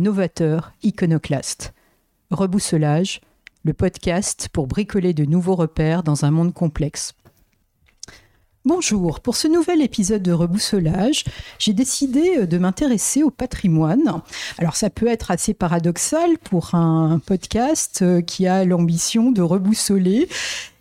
novateurs, iconoclastes. Rebousselage, le podcast pour bricoler de nouveaux repères dans un monde complexe. Bonjour, pour ce nouvel épisode de Rebousselage, j'ai décidé de m'intéresser au patrimoine. Alors ça peut être assez paradoxal pour un podcast qui a l'ambition de reboussoler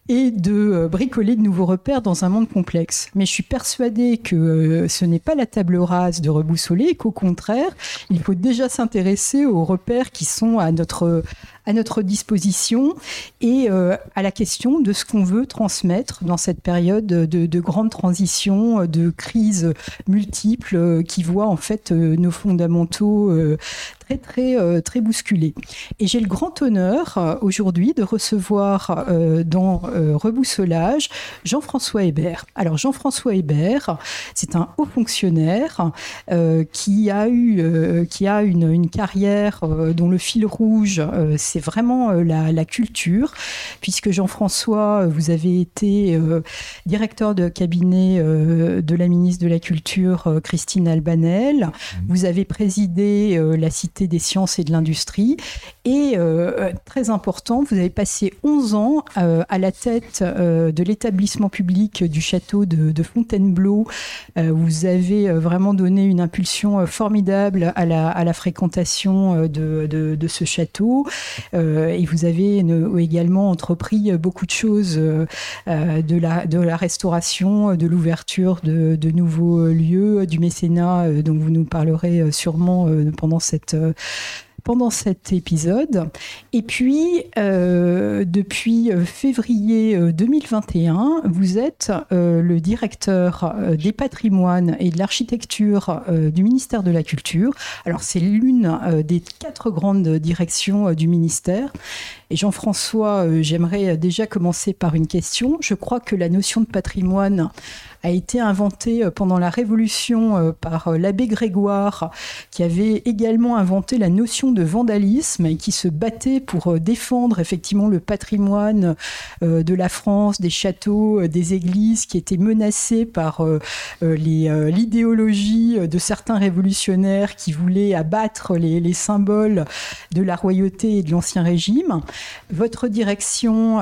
et de euh, bricoler de nouveaux repères dans un monde complexe. Mais je suis persuadée que euh, ce n'est pas la table rase de reboussoler, qu'au contraire, il faut déjà s'intéresser aux repères qui sont à notre, à notre disposition et euh, à la question de ce qu'on veut transmettre dans cette période de, de grande transition, de crise multiples qui voit en fait nos fondamentaux très très très bousculés. Et j'ai le grand honneur aujourd'hui de recevoir dans rebousselage, Jean-François Hébert. Alors Jean-François Hébert, c'est un haut fonctionnaire euh, qui a eu, euh, qui a une, une carrière euh, dont le fil rouge, c'est vraiment la, la, culture, puisque Jean-François, vous avez été directeur de cabinet de la ministre de la Culture, Christine Albanel. Mmh. Vous avez présidé la Cité des sciences et de l'industrie. Et très important, vous avez passé 11 ans à la tête euh, de l'établissement public du château de, Fontainebleau. Euh, vous avez euh, vraiment donné une impulsion formidable à la, fréquentation de, ce château. Et vous avez également entrepris beaucoup de choses de, la, de la restauration, de l'ouverture de, nouveaux lieux, du mécénat dont vous nous parlerez sûrement pendant cette pendant cet épisode. Et puis, euh, depuis euh, février 2021, euh, vous êtes le directeur des patrimoines et de l'architecture du ministère de la Culture. Alors, c'est l'une des quatre grandes directions du ministère. Et Jean-François, j'aimerais déjà commencer par une question. Je crois que la notion de patrimoine a été inventé euh, pendant la Révolution euh, par euh, l'abbé Grégoire, qui avait également inventé la notion de vandalisme et qui se battait pour défendre effectivement le patrimoine de la France, des châteaux, des églises qui étaient menacés par l'idéologie de certains révolutionnaires qui voulaient abattre les, les, symboles de la royauté et de l'Ancien Régime. Votre direction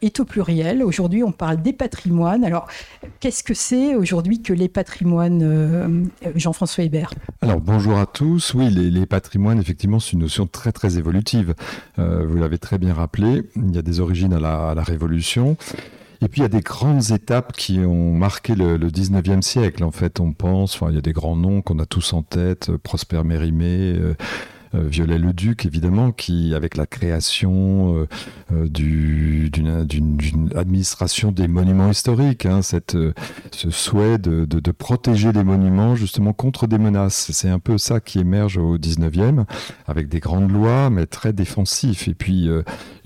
est au pluriel. Aujourd'hui, on parle des patrimoines. Alors, qu'est-ce Qu'est-ce que c'est aujourd'hui que les patrimoines, euh, Jean-François Hébert Alors bonjour à tous. Oui, les, patrimoines, effectivement, c'est une notion très très évolutive. Euh, vous l'avez très bien rappelé. Il y a des origines à la, Révolution. Et puis il y a des grandes étapes qui ont marqué le, 19e siècle. En fait, on pense, enfin, il y a des grands noms qu'on a tous en tête, Prosper Mérimée. Euh, euh, Viollet-le-Duc, évidemment, qui, avec la création euh, euh, d'une administration des monuments historiques, hein, ce souhait de, protéger les monuments justement contre des menaces. C'est un peu ça qui émerge au 19e, avec des grandes lois, mais très défensif. Et puis,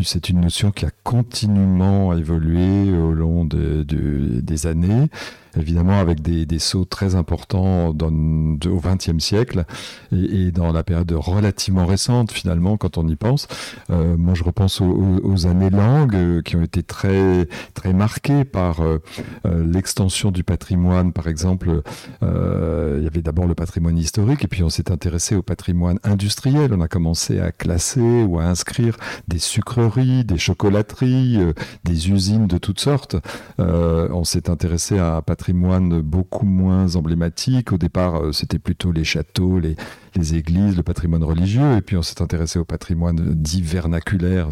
c'est une notion qui a continuellement évolué au long de, des années évidemment avec des, sauts très importants au XXe siècle et, dans la période relativement récente finalement quand on y pense. Euh, moi je repense aux, années langues euh, qui ont été très très marquées par euh, l'extension du patrimoine par exemple. Il y avait d'abord le patrimoine historique et puis on s'est intéressé au patrimoine industriel. On a commencé à classer ou à inscrire des sucreries, des chocolateries, des usines de toutes sortes. on s'est intéressé à patrimoine patrimoine beaucoup moins emblématique. Au départ, euh, c'était plutôt les châteaux, les, les églises, le patrimoine religieux, et puis on s'est intéressé au patrimoine dit vernaculaire,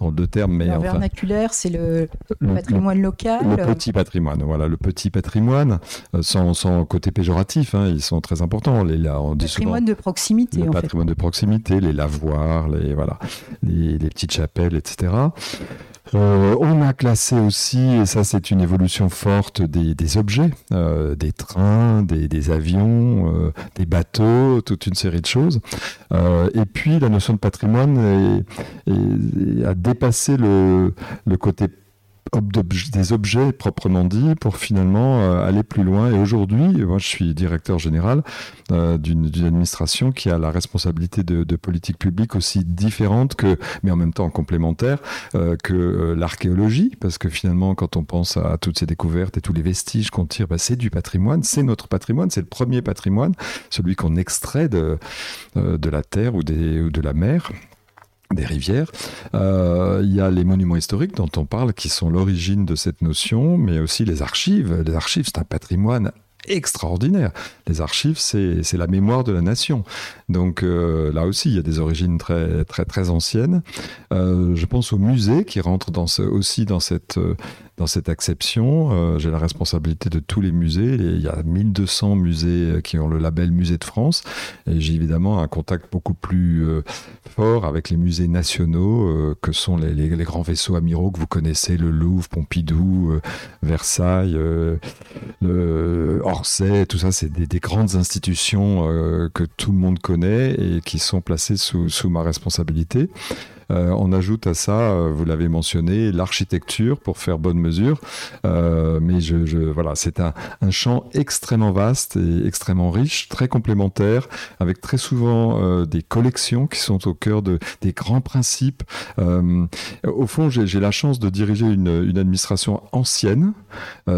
en deux termes. Mais vernaculaire, c'est le, patrimoine local. Le petit patrimoine, voilà, le petit patrimoine, euh, sans, sans côté péjoratif, hein, ils sont très importants. Les, là, on dit patrimoine de proximité. Le patrimoine de proximité, les lavoirs, les, voilà, les, les petites chapelles, etc. euh, on a classé aussi, et ça c'est une évolution forte, des, objets, euh, des trains, des, avions, des bateaux, toute une série de choses. et puis la notion de patrimoine a dépassé le, le côté des objets proprement dit pour finalement euh, aller plus loin. Et aujourd'hui, moi je suis directeur général euh, d'une administration qui a la responsabilité de, de politique publique aussi différente que, mais en même temps complémentaire, euh, que l'archéologie, parce que finalement quand on pense à toutes ces découvertes et tous les vestiges qu'on tire, bah, c'est du patrimoine, c'est notre patrimoine, c'est le premier patrimoine, celui qu'on extrait de, de la terre ou, des, ou de la mer des rivières. Euh, il y a les monuments historiques dont on parle qui sont l'origine de cette notion, mais aussi les archives. Les archives, c'est un patrimoine extraordinaire. Les archives, c'est la mémoire de la nation. Donc euh, là aussi, il y a des origines très très très anciennes. Euh, je pense aux musées qui rentrent dans aussi dans cette dans cette acception. Euh, j'ai la responsabilité de tous les musées. Il y a 1200 musées euh, qui ont le label Musée de France. Et j'ai évidemment un contact beaucoup plus euh, fort avec les musées nationaux, que sont les, grands vaisseaux amiraux que vous connaissez, le Louvre, Pompidou, Versailles, le Orsay, tout ça, c'est des, grandes institutions que tout le monde connaît et qui sont placées sous ma responsabilité. Euh, on ajoute à ça, euh, vous l'avez mentionné, l'architecture pour faire bonne mesure. Euh, mais je, voilà, c'est un, champ extrêmement vaste et extrêmement riche, très complémentaire, avec très souvent des collections qui sont au cœur de, des grands principes. au fond, j'ai la chance de diriger une, administration ancienne,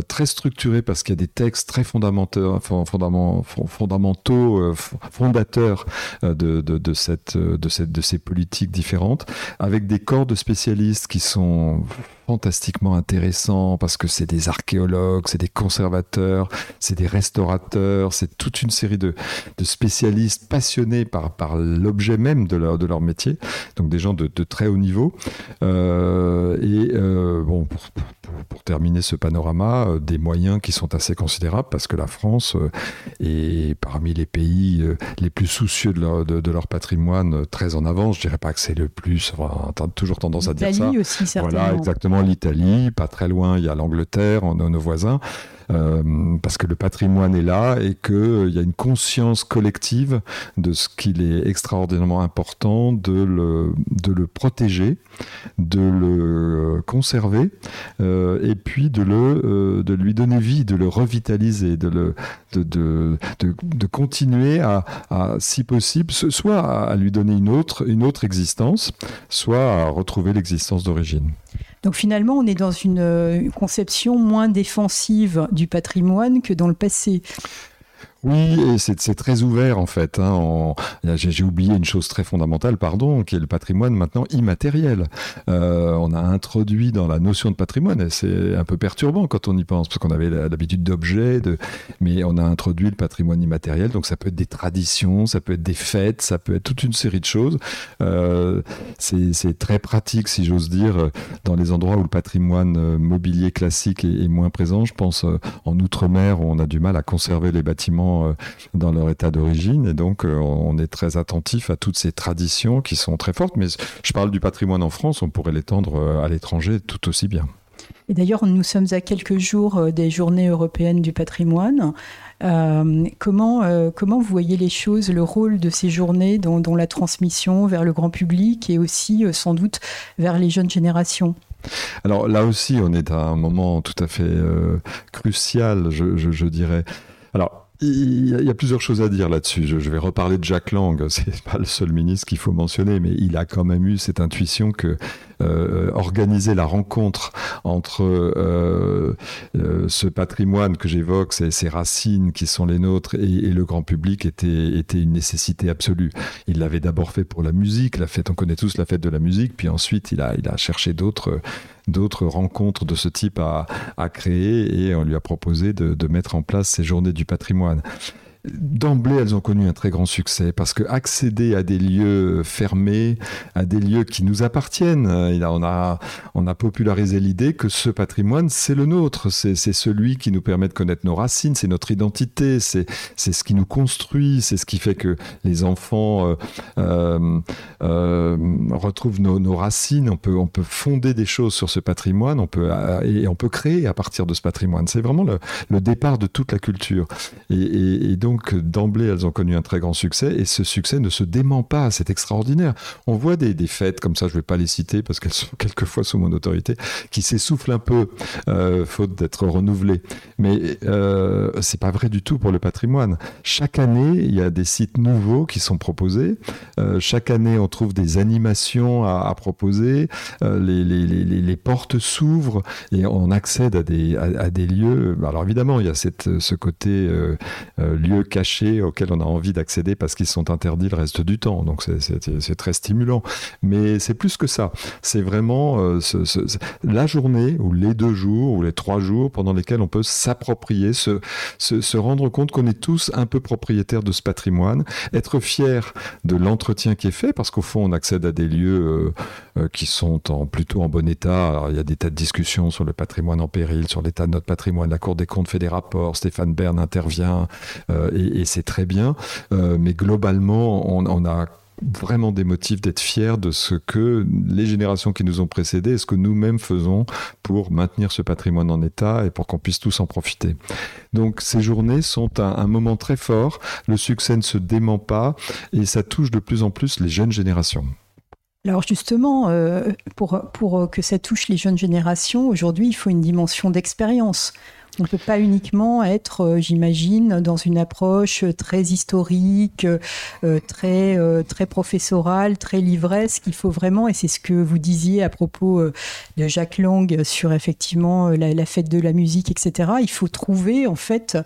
très structurée parce qu'il y a des textes très fondamentaux, fondamentaux fondateurs de, ces politiques différentes avec des corps de spécialistes qui sont fantastiquement intéressants parce que c'est des archéologues, c'est des conservateurs, c'est des restaurateurs, c'est toute une série de, spécialistes passionnés par, par l'objet même de leur, de leur métier, donc des gens de, très haut niveau. Euh, et euh, bon, pour, terminer ce panorama, euh, des moyens qui sont assez considérables parce que la France est parmi les pays les plus soucieux de leur, de, leur patrimoine, très en avance. Je dirais pas que c'est le plus, on a toujours tendance à dire ça. aussi, certainement. Voilà, exactement l'Italie, pas très loin, il y a l'Angleterre, on a nos voisins. Euh, parce que le patrimoine est là et qu'il euh, y a une conscience collective de ce qu'il est extraordinairement important de le, protéger, de le conserver euh, et puis de, lui donner vie, de le revitaliser, de, continuer à, si possible, soit à lui donner une autre existence, soit à retrouver l'existence d'origine. Donc finalement, on est dans une euh, conception moins défensive du patrimoine que dans le passé. Oui, et c'est très ouvert en fait. Hein, J'ai oublié une chose très fondamentale, pardon, qui est le patrimoine maintenant immatériel. Euh, on a introduit dans la notion de patrimoine, et c'est un peu perturbant quand on y pense, parce qu'on avait l'habitude d'objets, mais on a introduit le patrimoine immatériel, donc ça peut être des traditions, ça peut être des fêtes, ça peut être toute une série de choses. Euh, c'est très pratique, si j'ose dire, dans les endroits où le patrimoine euh, mobilier classique est, est moins présent. Je pense en Outre-mer, on a du mal à conserver les bâtiments euh, dans leur état d'origine. Et donc, euh, on est très attentif à toutes ces traditions qui sont très fortes. Mais je parle du patrimoine en France, on pourrait l'étendre euh, à l'étranger tout aussi bien. Et d'ailleurs, nous sommes à quelques jours des journées européennes du patrimoine. comment, comment vous voyez les choses, le rôle de ces journées dans, la transmission vers le grand public et aussi sans doute vers les jeunes générations? Alors là aussi, on est à un moment tout à fait crucial, je, je, je dirais. Alors, il y, a, plusieurs choses à dire là-dessus. Je, vais reparler de Jacques Lang. C'est pas le seul ministre qu'il faut mentionner, mais il a quand même eu cette intuition que euh, organiser la rencontre entre euh, euh, ce patrimoine que j'évoque, ces, ces, racines qui sont les nôtres, et, le grand public était, une nécessité absolue. Il l'avait d'abord fait pour la musique, la fête, on connaît tous la fête de la musique, puis ensuite il a cherché d'autres d'autres rencontres de ce type à, créer et on lui a proposé de mettre en place ces journées du patrimoine. D'emblée, elles ont connu un très grand succès parce que accéder à des lieux fermés, à des lieux qui nous appartiennent, on a, on a popularisé l'idée que ce patrimoine, c'est le nôtre, c'est celui qui nous permet de connaître nos racines, c'est notre identité, c'est ce qui nous construit, c'est ce qui fait que les enfants euh, euh, euh, retrouvent nos, racines, on peut, on peut fonder des choses sur ce patrimoine, on peut, et on peut créer à partir de ce patrimoine. C'est vraiment le, départ de toute la culture. Et, et donc, d'emblée, elles ont connu un très grand succès, et ce succès ne se dément pas, c'est extraordinaire. On voit des, des, fêtes comme ça, je ne vais pas les citer parce qu'elles sont quelquefois sous mon autorité, qui s'essoufflent un peu, euh, faute d'être renouvelées. Mais euh, c'est pas vrai du tout pour le patrimoine. Chaque année, il y a des sites nouveaux qui sont proposés. Euh, chaque année, on trouve des animations à, proposer. Euh, les, les, les, portes s'ouvrent et on accède à des, à, des lieux. Alors évidemment, il y a cette, ce côté euh, euh, lieu caché auquel on a envie d'accéder parce qu'ils sont interdits le reste du temps. Donc c'est très stimulant. Mais c'est plus que ça. C'est vraiment euh, la journée ou les deux jours ou les trois jours pendant lesquels on peut s'approprier, se, se, rendre compte qu'on est tous un peu propriétaires de ce patrimoine, être fier de l'entretien qui est fait parce qu'au fond on accède à des lieux euh, euh, qui sont en, plutôt en bon état. Alors, il y a des tas de discussions sur le patrimoine en péril, sur l'état de notre patrimoine. La Cour des comptes fait des rapports, Stéphane Bern intervient et, c'est très bien. Euh, mais globalement, on, a vraiment des motifs d'être fiers de ce que les générations qui nous ont précédés et ce que nous-mêmes faisons pour maintenir ce patrimoine en état et pour qu'on puisse tous en profiter. Donc ces journées sont un, un, moment très fort, le succès ne se dément pas et ça touche de plus en plus les jeunes générations. Alors justement, euh, pour, pour que ça touche les jeunes générations, aujourd'hui, il faut une dimension d'expérience. On ne peut pas uniquement être, euh, j'imagine, dans une approche très historique, euh, très, euh, très professorale, très livresque. Il faut vraiment, et c'est ce que vous disiez à propos euh, de Jacques Lang sur effectivement euh, la, fête de la musique, etc. Il faut trouver en fait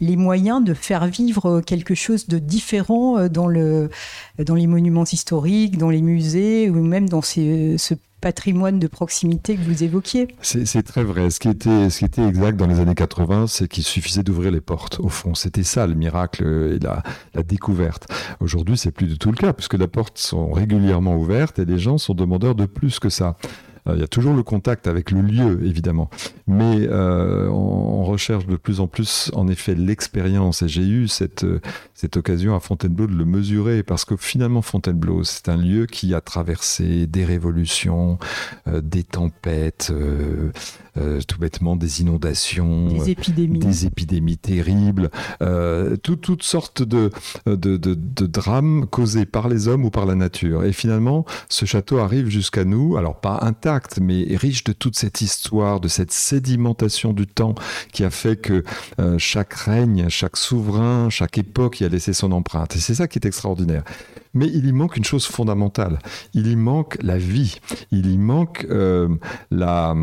les moyens de faire vivre quelque chose de différent euh, dans, le, dans les monuments historiques, dans les musées ou même dans ces, ce patrimoine de proximité que vous évoquiez. C'est très vrai. Ce qui, était, exact dans les années 80, c'est qu'il suffisait d'ouvrir les portes. Au fond, c'était ça le miracle et la, la découverte. Aujourd'hui, c'est plus du tout le cas, puisque les portes sont régulièrement ouvertes et les gens sont demandeurs de plus que ça. Euh, il y a toujours le contact avec le lieu, évidemment. Mais euh, on, recherche de plus en plus, en effet, l'expérience. Et j'ai eu cette, cette occasion à Fontainebleau de le mesurer, parce que finalement, Fontainebleau, c'est un lieu qui a traversé des révolutions, euh, des tempêtes, euh, euh, tout bêtement des inondations, des épidémies, des épidémies terribles, euh, tout, toutes sortes de, de, de, de drames causés par les hommes ou par la nature. Et finalement, ce château arrive jusqu'à nous, alors pas intact, mais riche de toute cette histoire, de cette sédimentation du temps qui a fait que euh, chaque règne, chaque souverain, chaque époque y a laissé son empreinte. Et c'est ça qui est extraordinaire. Mais il y manque une chose fondamentale. Il y manque la vie. Il y manque euh, la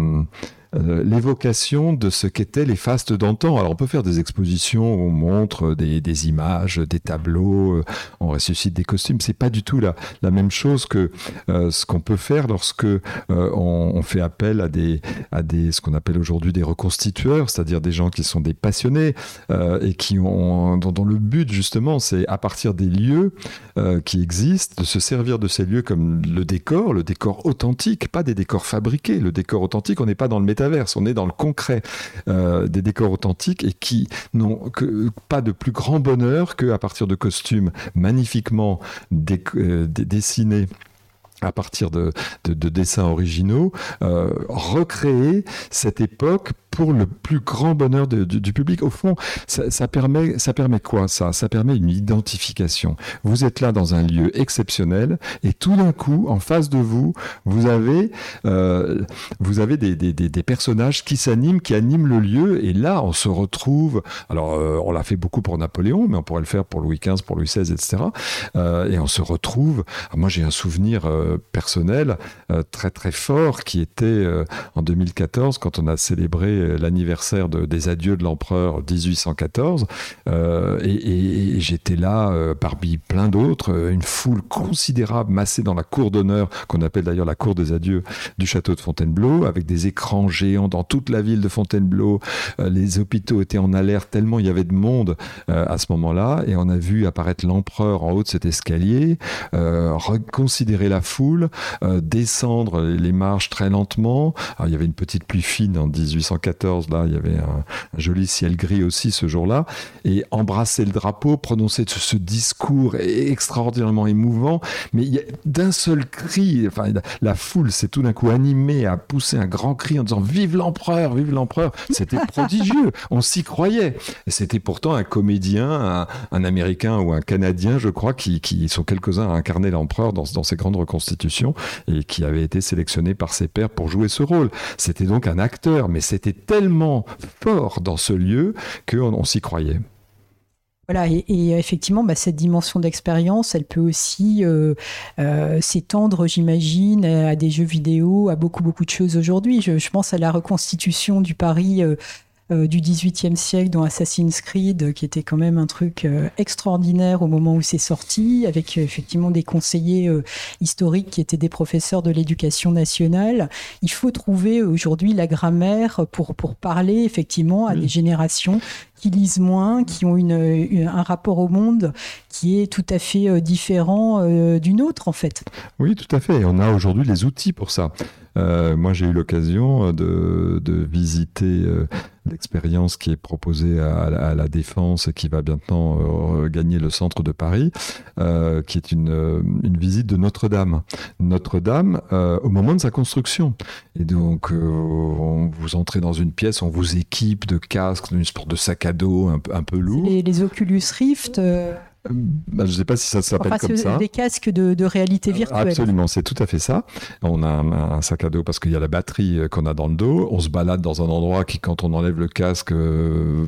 euh, l'évocation de ce qu'étaient les fastes d'antan. Alors on peut faire des expositions où on montre des, images, des tableaux, euh, on ressuscite des costumes. C'est pas du tout la, la même chose que euh, ce qu'on peut faire lorsque on, fait appel à des, à des ce qu'on appelle aujourd'hui des reconstitueurs, c'est-à-dire des gens qui sont des passionnés et qui ont dont, le but justement c'est à partir des lieux qui existent de se servir de ces lieux comme le décor, le décor authentique, pas des décors fabriqués. Le décor authentique, on n'est pas dans le on est dans le concret euh, des décors authentiques et qui n'ont pas de plus grand bonheur qu'à partir de costumes magnifiquement euh, dessinés à partir de dessins originaux, euh, recréer cette époque pour le plus grand bonheur du, public. Au fond, ça, permet, ça permet quoi ça? Ça permet une identification. Vous êtes là dans un lieu exceptionnel et tout d'un coup, en face de vous, vous avez, euh, vous avez des, des, des, personnages qui s'animent, qui animent le lieu et là, on se retrouve. Alors, euh, on l'a fait beaucoup pour Napoléon, mais on pourrait le faire pour Louis XV, pour Louis XVI, etc. Euh, et on se retrouve. Alors moi, j'ai un souvenir personnel très très fort qui était en 2014 quand on a célébré l'anniversaire des adieux de l'empereur 1814. et, j'étais là parmi plein d'autres, une foule considérable massée dans la cour d'honneur, qu'on appelle d'ailleurs la cour des adieux du château de Fontainebleau, avec des écrans géants dans toute la ville de Fontainebleau. les hôpitaux étaient en alerte tellement il y avait de monde à ce moment-là. Et on a vu apparaître l'empereur en haut de cet escalier, reconsidérer la foule, descendre les marches très lentement. il y avait une petite pluie fine en 1814, là, il y avait un, joli ciel gris aussi ce jour-là. Et embrasser le drapeau, prononcer ce, discours extraordinairement émouvant, mais d'un seul cri, enfin, la foule s'est tout d'un coup animée à pousser un grand cri en disant Vive l'empereur, vive l'empereur. C'était prodigieux, on s'y croyait. C'était pourtant un comédien, un, américain ou un canadien, je crois, qui, sont quelques-uns à incarner l'empereur dans, dans ces grandes reconstitutions et qui avait été sélectionné par ses pairs pour jouer ce rôle. C'était donc un acteur, mais c'était tellement fort dans ce lieu qu'on on, s'y croyait. Voilà, et, effectivement, bah, cette dimension d'expérience, elle peut aussi euh, euh, s'étendre, j'imagine, à des jeux vidéo, à beaucoup, beaucoup de choses aujourd'hui. Je, pense à la reconstitution du Paris euh, euh, du XVIIIe siècle dans Assassin's Creed, qui était quand même un truc euh, extraordinaire au moment où c'est sorti, avec euh, effectivement des conseillers historiques qui étaient des professeurs de l'éducation nationale. Il faut trouver aujourd'hui la grammaire pour, pour parler effectivement à des générations qui lisent moins, qui ont une, un rapport au monde qui est tout à fait différent d'une autre en fait. Oui, tout à fait. Et on a aujourd'hui les outils pour ça. Euh, moi, j'ai eu l'occasion de, visiter euh, l'expérience qui est proposée à, la Défense et qui va bientôt euh, gagner le centre de Paris, qui est une, visite de Notre-Dame. Notre-Dame au moment de sa construction. Et donc, vous entrez dans une pièce, on vous équipe de casques, d'une sorte de sac à dos un, un peu lourd. Les, les, Oculus Rift bah, je ne sais pas si ça s'appelle comme ça. Des casques de, réalité virtuelle. Absolument, c'est tout à fait ça. On a un, sac à dos parce qu'il y a la batterie euh, qu'on a dans le dos. On se balade dans un endroit qui, quand on enlève le casque, euh,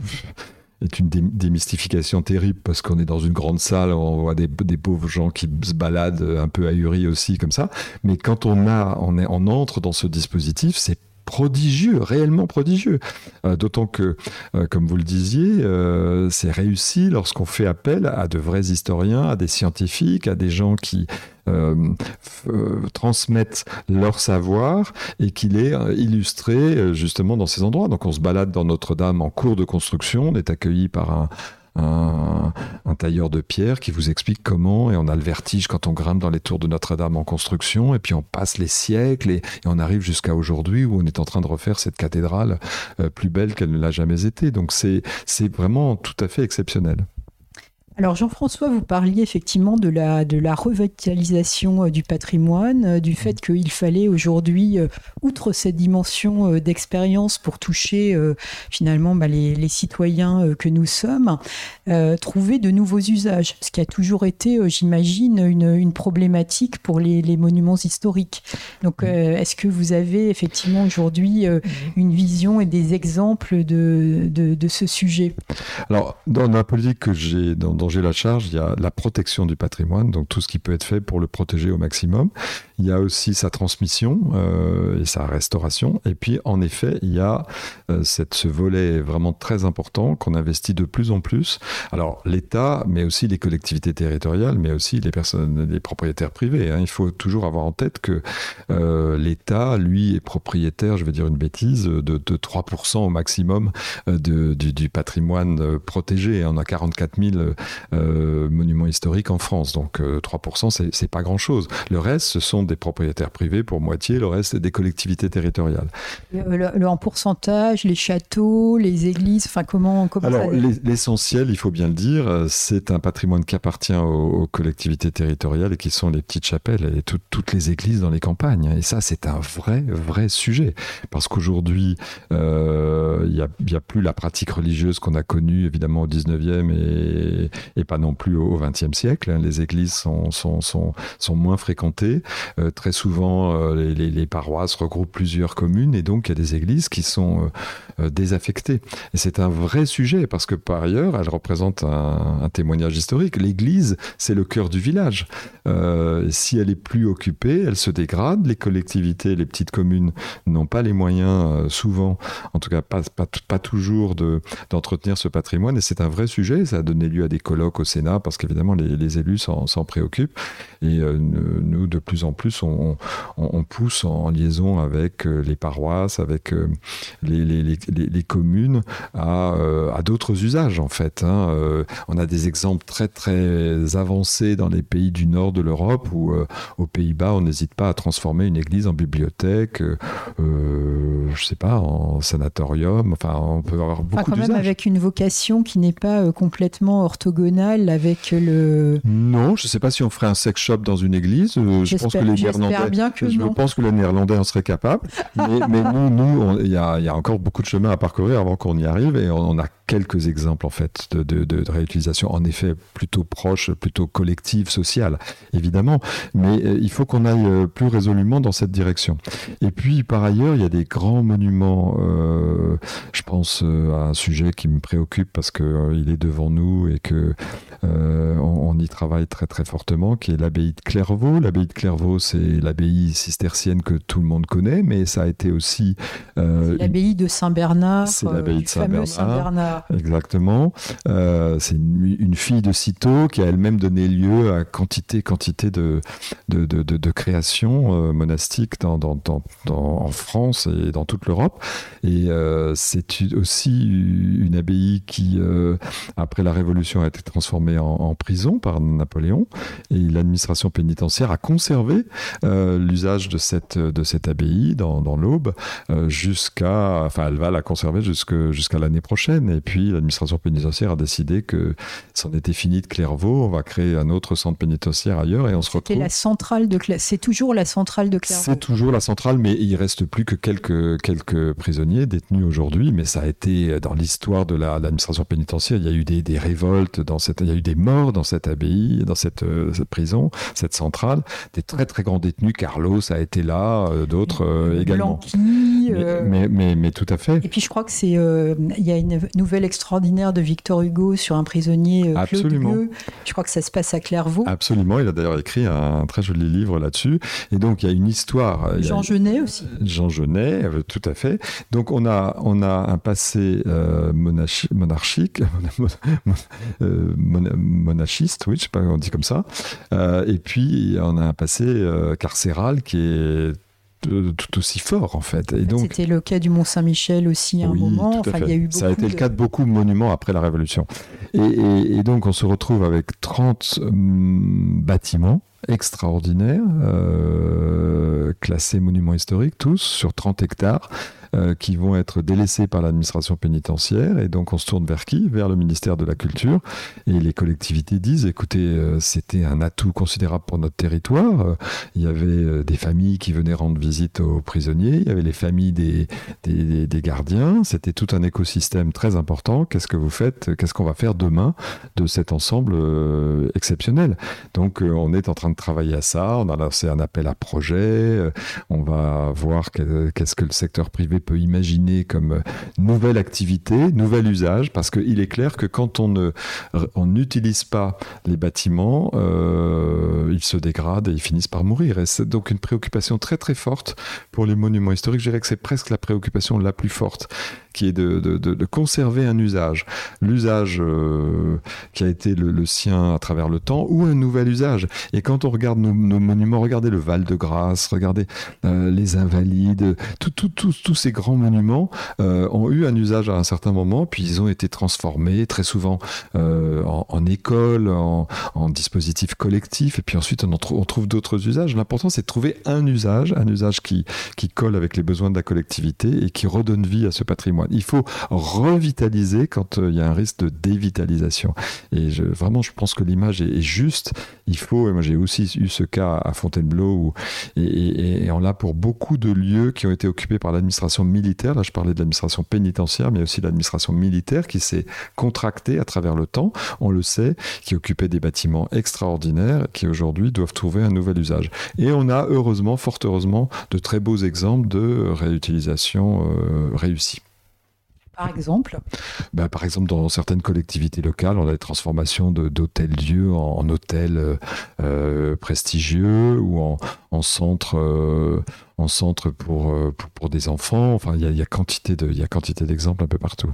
est une démystification terrible parce qu'on est dans une grande salle, on voit des, pauvres gens qui se baladent un peu ahuris aussi comme ça. Mais quand on a, on, est, on entre dans ce dispositif, c'est prodigieux, réellement prodigieux. Euh, d'autant que, euh, comme vous le disiez, euh, c'est réussi lorsqu'on fait appel à de vrais historiens, à des scientifiques, à des gens qui transmettent leur savoir et qu'il est illustré justement dans ces endroits. Donc on se balade dans Notre-Dame en cours de construction, on est accueilli par un, un, tailleur de pierre qui vous explique comment, et on a le vertige quand on grimpe dans les tours de Notre-Dame en construction, et puis on passe les siècles, et, on arrive jusqu'à aujourd'hui où on est en train de refaire cette cathédrale euh, plus belle qu'elle ne l'a jamais été. Donc c'est vraiment tout à fait exceptionnel. Alors Jean-François, vous parliez effectivement de la, de la revitalisation euh, du patrimoine, euh, du fait qu'il fallait aujourd'hui, euh, outre cette dimension d'expérience pour toucher finalement bah, les, citoyens que nous sommes, trouver de nouveaux usages, ce qui a toujours été, j'imagine, une, problématique pour les, monuments historiques. Donc est-ce que vous avez effectivement aujourd'hui une vision et des exemples de, de, ce sujet? Alors dans la politique que j'ai dans la charge, il y a la protection du patrimoine, donc tout ce qui peut être fait pour le protéger au maximum. Il y a aussi sa transmission euh, et sa restauration. Et puis, en effet, il y a euh, cette, ce volet vraiment très important qu'on investit de plus en plus. Alors, l'État, mais aussi les collectivités territoriales, mais aussi les personnes, les propriétaires privés. Hein. Il faut toujours avoir en tête que euh, l'État, lui, est propriétaire, je vais dire une bêtise, de, de 3% au maximum du, patrimoine protégé. On a 44 000 monuments historiques en France, donc 3%, c'est pas grand-chose. Le reste, ce sont des propriétaires privés pour moitié, le reste des collectivités territoriales. Le, en pourcentage, les châteaux, les églises, enfin comment, comment Alors l'essentiel, il faut bien le dire, c'est un patrimoine qui appartient aux, collectivités territoriales et qui sont les petites chapelles et toutes les églises dans les campagnes. Et ça, c'est un vrai, vrai sujet. Parce qu'aujourd'hui, euh, il n'y a, a, plus la pratique religieuse qu'on a connue évidemment au 19e et, et pas non plus au XXe siècle. Hein. Les églises sont, sont, sont, moins fréquentées. Euh, très souvent, euh, les, paroisses regroupent plusieurs communes et donc il y a des églises qui sont euh, désaffectées. C'est un vrai sujet parce que par ailleurs, elle représente un, un témoignage historique. L'église, c'est le cœur du village. si elle est plus occupée, elle se dégrade. Les collectivités, les petites communes n'ont pas les moyens, souvent, en tout cas pas, pas, pas toujours, d'entretenir ce patrimoine. Et c'est un vrai sujet. Ça a donné lieu à des colloques au Sénat parce qu'évidemment, les, les élus s'en préoccupent. Et euh, nous, de plus en plus, on, pousse en liaison avec euh, les paroisses, avec euh, les, les, communes à, à d'autres usages, en fait. Hein. on a des exemples très, très avancés dans les pays du nord de l'Europe où, aux Pays-Bas, on n'hésite pas à transformer une église en bibliothèque, je sais pas, en sanatorium. Enfin, on peut avoir beaucoup enfin, quand même avec une vocation qui n'est pas complètement orthogonale avec le. Non, je ne sais pas si on ferait un sex shop dans une église. Euh, je pense que les Néerlandais, bien que je pense que les Néerlandais en seraient capables. mais, nous, nous, il y, a, encore beaucoup de chemin à parcourir avant qu'on y arrive, et on, a quelques exemples en fait de, de, réutilisation, en effet plutôt proche, plutôt collective, sociale, évidemment. Mais euh, il faut qu'on aille euh, plus résolument dans cette direction. Et puis par ailleurs, il y a des grands monuments. je pense à un sujet qui me préoccupe parce que il est devant nous et que on, on y travaille très très fortement, qui est l'abbaye de Clairvaux. L'abbaye de Clairvaux, c'est l'abbaye cistercienne que tout le monde connaît, mais ça a été aussi... Euh, l'abbaye de Saint-Bernard. C'est l'abbaye de Saint-Bernard. exactement. Euh, c'est une, fille de Cîteaux qui a elle-même donné lieu à quantité, quantité de, de, de, de, créations euh, monastiques dans, dans, dans, en France et dans toute l'Europe. Et c'est aussi une abbaye qui, après la Révolution, a été transformée en, en prison par Napoléon. Et l'administration pénitentiaire a conservé euh, l'usage de cette, de cette abbaye dans, dans l'Aube euh, jusqu'à, enfin, elle va la conserver jusqu'à l'année prochaine. Et puis, l'administration pénitentiaire a décidé que c'en était fini de Clairvaux. On va créer un autre centre pénitentiaire ailleurs et on se retrouve. la centrale de C'est toujours la centrale de Clairvaux. C'est toujours la centrale, mais il reste plus que quelques, quelques prisonniers détenus aujourd'hui. Mais ça a été dans l'histoire de l'administration pénitentiaire. Il y a eu des, des, révoltes dans il y a eu des morts dans cette abbaye, dans cette, euh, cette prison cette centrale, des très très grands détenus. Carlos a été là, euh, d'autres euh, également. Euh, mais, mais, mais, tout à fait. Et puis je crois que c'est il y a une nouvelle extraordinaire de Victor Hugo sur un prisonnier Absolument. Je crois que ça se passe à Clairvaux? Absolument. Il a d'ailleurs écrit un très joli livre là-dessus. Et donc il y a une histoire. Jean Genet aussi. Jean Genet, tout à fait. Donc on a on a un passé monarchique, monachiste, oui, je sais pas on dit comme ça. Euh, et puis, on a un passé euh, carcéral qui est tout aussi fort en fait. Et donc c'était le cas du Mont Saint-Michel aussi à un moment. Enfin, il y a eu Ça a été le cas de beaucoup de monuments après la Révolution. Et, donc on se retrouve avec 30 hum, bâtiments extraordinaires, euh, classés monuments historiques tous, sur 30 hectares. Euh, qui vont être délaissés par l'administration pénitentiaire. Et donc on se tourne vers qui? Vers le ministère de la Culture. Et les collectivités disent, écoutez, euh, c'était un atout considérable pour notre territoire. Euh, il y avait des familles qui venaient rendre visite aux prisonniers, il y avait les familles des, des, des gardiens. C'était tout un écosystème très important. Qu'est-ce que vous faites? Qu'est-ce qu'on va faire demain de cet ensemble exceptionnel? Donc on est en train de travailler à ça. On a lancé un appel à projet. On va voir qu'est-ce que le secteur privé peut imaginer comme euh, nouvelle activité, nouvel usage, parce qu'il est clair que quand on on n'utilise pas les bâtiments, euh, ils se dégradent et ils finissent par mourir. C'est donc une préoccupation très très forte pour les monuments historiques. Je dirais que c'est presque la préoccupation la plus forte qui est de, de, de, conserver un usage, l'usage euh, qui a été le, sien à travers le temps, ou un nouvel usage. Et quand on regarde nos, monuments, regardez le Val-de-Grâce, regardez euh, les Invalides, tous ces grands monuments euh, ont eu un usage à un certain moment, puis ils ont été transformés très souvent en, en, école, en, en, dispositif collectif, et puis ensuite on, trouve d'autres usages. L'important c'est de trouver un usage, un usage qui, colle avec les besoins de la collectivité et qui redonne vie à ce patrimoine. Il faut revitaliser quand euh, il y a un risque de dévitalisation. Et vraiment, je pense que l'image est, juste. Il faut, et moi j'ai aussi eu ce cas à Fontainebleau, où, et, on l'a pour beaucoup de lieux qui ont été occupés par l'administration militaire, là je parlais de l'administration pénitentiaire, mais aussi l'administration militaire qui s'est contractée à travers le temps, on le sait, qui occupait des bâtiments extraordinaires qui aujourd'hui doivent trouver un nouvel usage. Et on a heureusement, fort heureusement, de très beaux exemples de réutilisation euh, réussie. Par exemple bah, Par exemple, dans certaines collectivités locales, on a des transformations d'hôtels-lieux en, hôtels euh, euh, prestigieux ou en, en centres en centre pour, pour, des enfants. Enfin, il y y a quantité d'exemples un peu partout.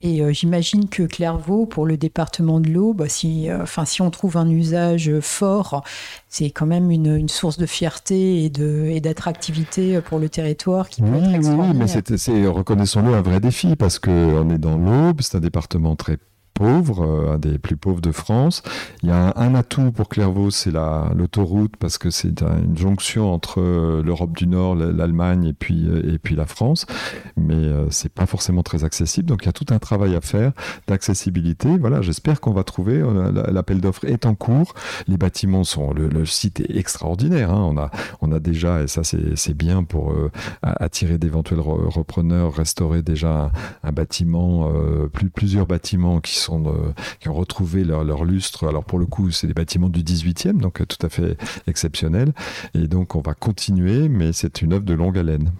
Et euh, j'imagine que Clairvaux, pour le département de l'eau, bah, si, euh, si on trouve un usage fort, c'est quand même une, une, source de fierté et d'attractivité et pour le territoire qui peut oui, être Oui, mais c'est, reconnaissons-le, un vrai défi parce qu'on est dans l'Aube, c'est un département très pauvre, euh, un des plus pauvres de France. Il y a un, atout pour Clairvaux, c'est l'autoroute parce que c'est une jonction entre euh, l'Europe du Nord, l'Allemagne et puis, euh, et puis la France. Mais c'est pas forcément très accessible. Donc il y a tout un travail à faire d'accessibilité. Voilà, j'espère qu'on va trouver. L'appel d'offres est en cours. Les bâtiments sont. Le, site est extraordinaire. Hein. On, a, on a déjà, et ça c'est bien pour attirer d'éventuels repreneurs, restaurer déjà un, bâtiment, plus, plusieurs bâtiments qui sont qui ont retrouvé leur, lustre. Alors pour le coup, c'est des bâtiments du 18e, donc tout à fait exceptionnels. Et donc on va continuer, mais c'est une œuvre de longue haleine.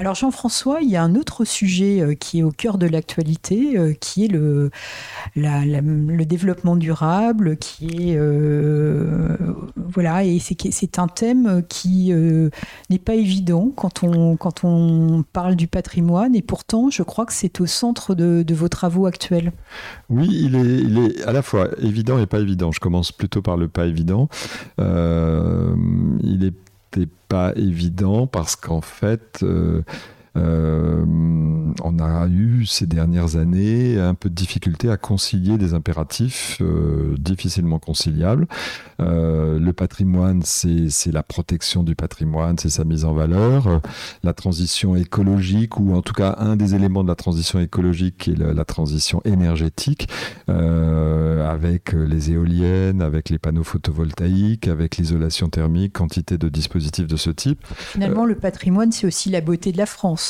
Alors Jean-François, il y a un autre sujet euh, qui est au cœur de l'actualité, euh, qui est le, développement durable, qui est euh, voilà, et c'est un thème qui n'est pas évident quand on quand on parle du patrimoine, et pourtant je crois que c'est au centre de, vos travaux actuels. Oui, il est, il est à la fois évident et pas évident. Je commence plutôt par le pas évident. il est c'était pas évident parce qu'en fait, euh, euh, on a eu ces dernières années un peu de difficulté à concilier des impératifs euh, difficilement conciliables. Euh, le patrimoine, c'est la protection du patrimoine, c'est sa mise en valeur. La transition écologique, ou en tout cas un des éléments de la transition écologique, qui est la, transition énergétique, avec les éoliennes, avec les panneaux photovoltaïques, avec l'isolation thermique, quantité de dispositifs de ce type. Finalement, le patrimoine, c'est aussi la beauté de la France.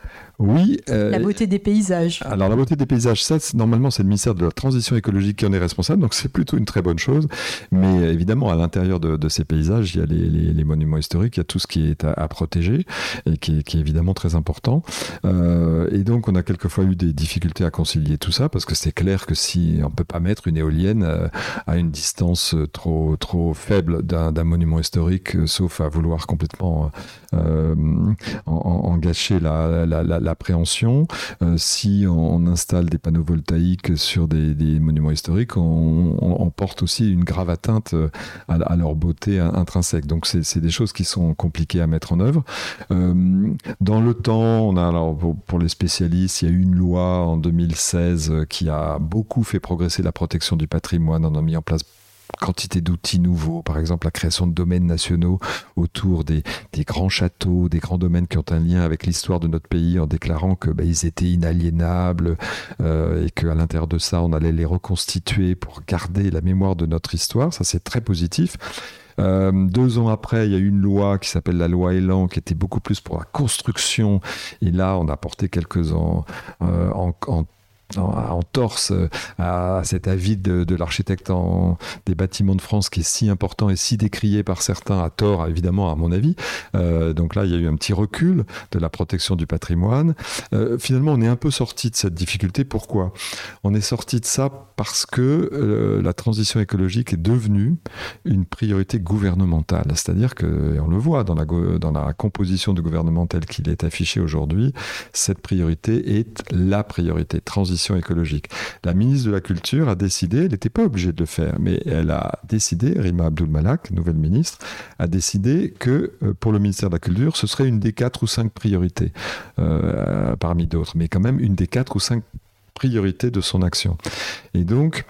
Oui. Euh, la beauté des paysages. Alors la beauté des paysages, ça, normalement, c'est le ministère de la Transition écologique qui en est responsable, donc c'est plutôt une très bonne chose. Mais évidemment, à l'intérieur de, ces paysages, il y a les, monuments historiques, il y a tout ce qui est à, protéger et qui est, évidemment très important. Euh, et donc, on a quelquefois eu des difficultés à concilier tout ça parce que c'est clair que si on peut pas mettre une éolienne euh, à une distance trop trop faible d'un monument historique, sauf à vouloir complètement en, gâcher la, la, la. Euh, si on, installe des panneaux voltaïques sur des, monuments historiques, on, porte aussi une grave atteinte euh, à, leur beauté intrinsèque. Donc c'est des choses qui sont compliquées à mettre en œuvre. Euh, dans le temps, alors pour, les spécialistes, il y a eu une loi en 2016 qui a beaucoup fait progresser la protection du patrimoine. On a mis en place quantité d'outils nouveaux, par exemple la création de domaines nationaux autour des, grands châteaux, des grands domaines qui ont un lien avec l'histoire de notre pays en déclarant que bah, ils étaient inaliénables euh, et qu'à l'intérieur de ça on allait les reconstituer pour garder la mémoire de notre histoire. Ça c'est très positif. Euh, deux ans après, il y a eu une loi qui s'appelle la loi Elan, qui était beaucoup plus pour la construction. Et là, on a apporté quelques ans euh, en, en en, torse euh, à cet avis de, l'architecte des bâtiments de France qui est si important et si décrié par certains à tort, évidemment, à mon avis. Euh, donc là, il y a eu un petit recul de la protection du patrimoine. Euh, finalement, on est un peu sorti de cette difficulté. Pourquoi? On est sorti de ça parce que la transition écologique est devenue une priorité gouvernementale. C'est-à-dire que, et on le voit dans la, dans la composition du gouvernement tel qu'il est affiché aujourd'hui, cette priorité est la priorité. Transition écologique. La ministre de la Culture a décidé, elle n'était pas obligée de le faire, mais elle a décidé, Rima Abdul Malak, nouvelle ministre, a décidé que euh, pour le ministère de la Culture, ce serait une des quatre ou cinq priorités, euh, parmi d'autres, mais quand même une des quatre ou cinq priorités de son action. Et donc,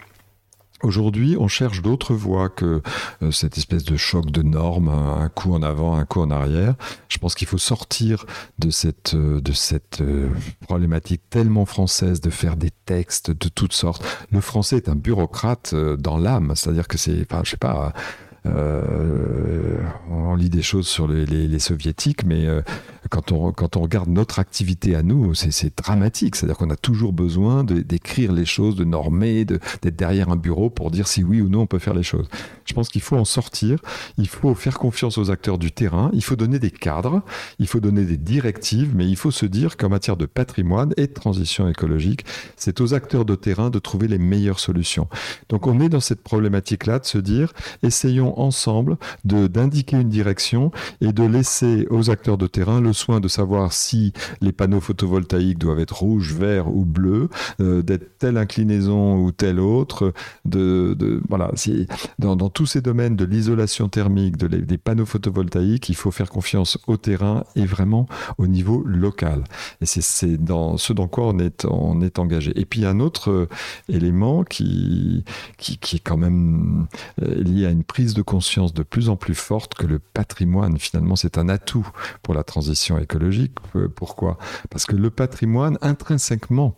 Aujourd'hui, on cherche d'autres voies que euh, cette espèce de choc de normes, un, coup en avant, un coup en arrière. Je pense qu'il faut sortir de cette, euh, de cette euh, problématique tellement française de faire des textes de toutes sortes. Le français est un bureaucrate dans l'âme, c'est-à-dire que c'est, enfin, je sais pas. On lit des choses sur les, soviétiques, mais quand on, quand on regarde notre activité à nous, c'est dramatique. C'est-à-dire qu'on a toujours besoin d'écrire les choses, de normer, d'être derrière un bureau pour dire si oui ou non on peut faire les choses. Je pense qu'il faut en sortir, il faut faire confiance aux acteurs du terrain, il faut donner des cadres, il faut donner des directives, mais il faut se dire qu'en matière de patrimoine et de transition écologique, c'est aux acteurs de terrain de trouver les meilleures solutions. Donc on est dans cette problématique-là de se dire, essayons ensemble d'indiquer une direction et de laisser aux acteurs de terrain le soin de savoir si les panneaux photovoltaïques doivent être rouges, verts ou bleus, euh, d'être telle inclinaison ou telle autre, de, de voilà, dans, dans, tous ces domaines de l'isolation thermique, de des panneaux photovoltaïques, il faut faire confiance au terrain et vraiment au niveau local. Et c'est dans ce dans quoi on est, on est engagé. Et puis un autre euh, élément qui, qui, qui, est quand même euh, lié à une prise de conscience de plus en plus forte que le patrimoine, finalement, c'est un atout pour la transition écologique. Euh, pourquoi? Parce que le patrimoine, intrinsèquement,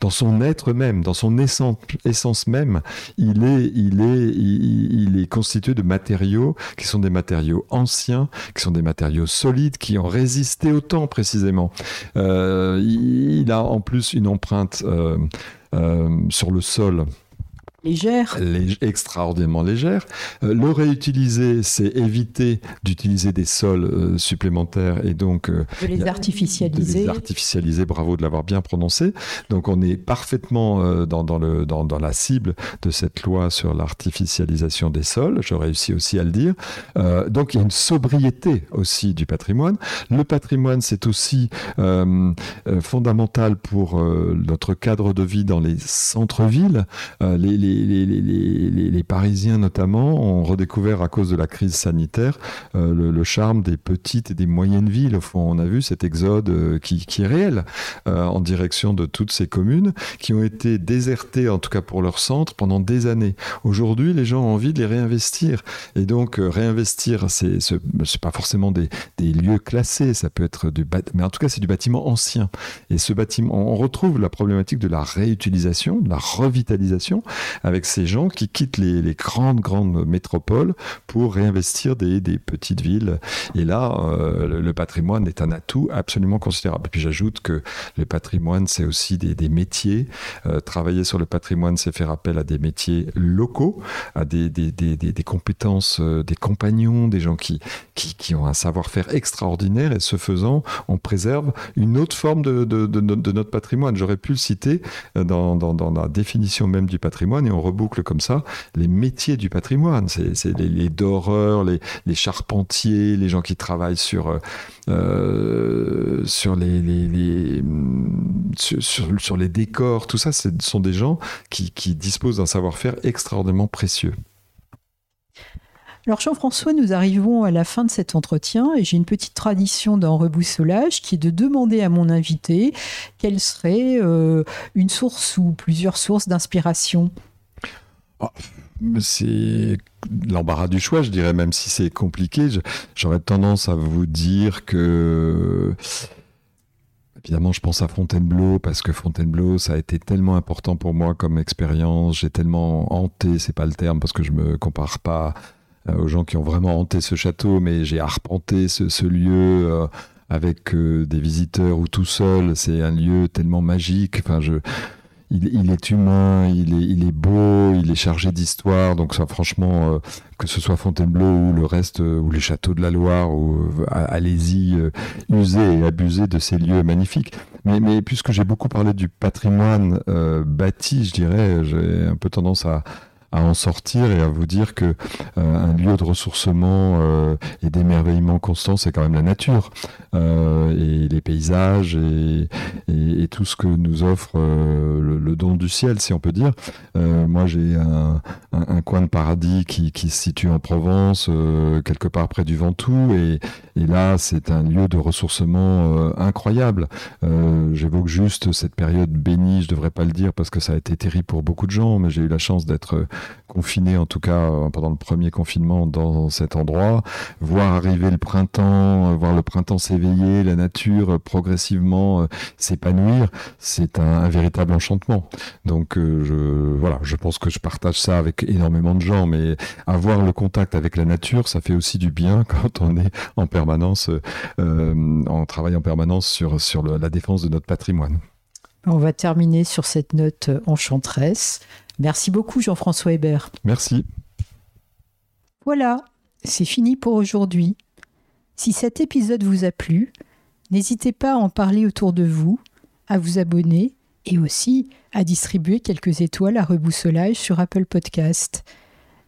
dans son être même, dans son essence, essence même, il est, il, est, il est constitué de matériaux qui sont des matériaux anciens, qui sont des matériaux solides, qui ont résisté au temps précisément. Euh, il a en plus une empreinte euh, euh, sur le sol légère. extraordinairement légère. Euh, le réutiliser, c'est éviter d'utiliser des sols euh, supplémentaires et donc euh, de les artificialiser. De les artificialiser, bravo de l'avoir bien prononcé. Donc on est parfaitement dans, dans, le, dans, dans, la cible de cette loi sur l'artificialisation des sols. Je réussis aussi à le dire. donc il y a une sobriété aussi du patrimoine. Le patrimoine, c'est aussi fondamental pour notre cadre de vie dans les centres-villes. les, les les, Parisiens notamment ont redécouvert à cause de la crise sanitaire euh, le, charme des petites et des moyennes villes. Au on a vu cet exode euh, qui, est réel euh, en direction de toutes ces communes qui ont été désertées, en tout cas pour leur centre, pendant des années. Aujourd'hui, les gens ont envie de les réinvestir. Et donc, réinvestir, c'est pas forcément des, lieux classés, ça peut être du mais en tout cas, c'est du bâtiment ancien. Et ce bâtiment, on retrouve la problématique de la réutilisation, de la revitalisation, avec ces gens qui quittent les, grandes, grandes métropoles pour réinvestir des, petites villes. Et là, euh, le, patrimoine est un atout absolument considérable. Et puis j'ajoute que le patrimoine, c'est aussi des, métiers. Euh, travailler sur le patrimoine, c'est faire appel à des métiers locaux, à des, compétences, euh, des compagnons, des gens qui, qui, ont un savoir-faire extraordinaire. Et ce faisant, on préserve une autre forme de, notre patrimoine. J'aurais pu le citer dans la définition même du patrimoine et on reboucle comme ça les métiers du patrimoine. C'est les, les doreurs, les, charpentiers, les gens qui travaillent sur, euh, euh, sur, les, les sur, les décors, tout ça, ce sont des gens qui, qui disposent d'un savoir-faire extraordinairement précieux. Alors Jean-François, nous arrivons à la fin de cet entretien et j'ai une petite tradition dans Reboussolage qui est de demander à mon invité quelle serait euh, une source ou plusieurs sources d'inspiration. Oh, c'est l'embarras du choix, je dirais, même si c'est compliqué. J'aurais tendance à vous dire que. Évidemment, je pense à Fontainebleau parce que Fontainebleau, ça a été tellement important pour moi comme expérience. J'ai tellement hanté, c'est pas le terme parce que je me compare pas euh, aux gens qui ont vraiment hanté ce château, mais j'ai arpenté ce, lieu euh, avec euh, des visiteurs ou tout seul. C'est un lieu tellement magique. Enfin, je, il, est humain, il est, beau, il est chargé d'histoire. Donc franchement, euh, que ce soit Fontainebleau ou le reste, euh, ou les châteaux de la Loire, ou euh, allez-y, user et abuser de ces lieux magnifiques. Mais, mais puisque j'ai beaucoup parlé du patrimoine bâti, je dirais, j'ai un peu tendance à, à en sortir et à vous dire que euh, un lieu de ressourcement euh, et d'émerveillement constant, c'est quand même la nature euh, et les paysages et, tout ce que nous offre le, don du ciel, si on peut dire. moi, j'ai un, coin de paradis qui, se situe en Provence, quelque part près du Ventoux, et, là, c'est un lieu de ressourcement incroyable. J'évoque juste cette période bénie, je devrais pas le dire parce que ça a été terrible pour beaucoup de gens, mais j'ai eu la chance d'être confinés, en tout cas pendant le premier confinement, dans cet endroit, voir arriver le printemps, voir le printemps s'éveiller, la nature progressivement s'épanouir, c'est un, véritable enchantement. Donc voilà, je pense que je partage ça avec énormément de gens, mais avoir le contact avec la nature, ça fait aussi du bien quand on est en permanence, on travaille en permanence sur, sur la défense de notre patrimoine. On va terminer sur cette note enchanteresse. Merci beaucoup Jean-François Hébert. Merci. Voilà, c'est fini pour aujourd'hui. Si cet épisode vous a plu, n'hésitez pas à en parler autour de vous, à vous abonner et aussi à distribuer quelques étoiles à reboussolage sur Apple Podcast.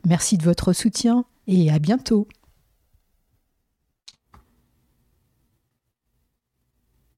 Merci de votre soutien et à bientôt.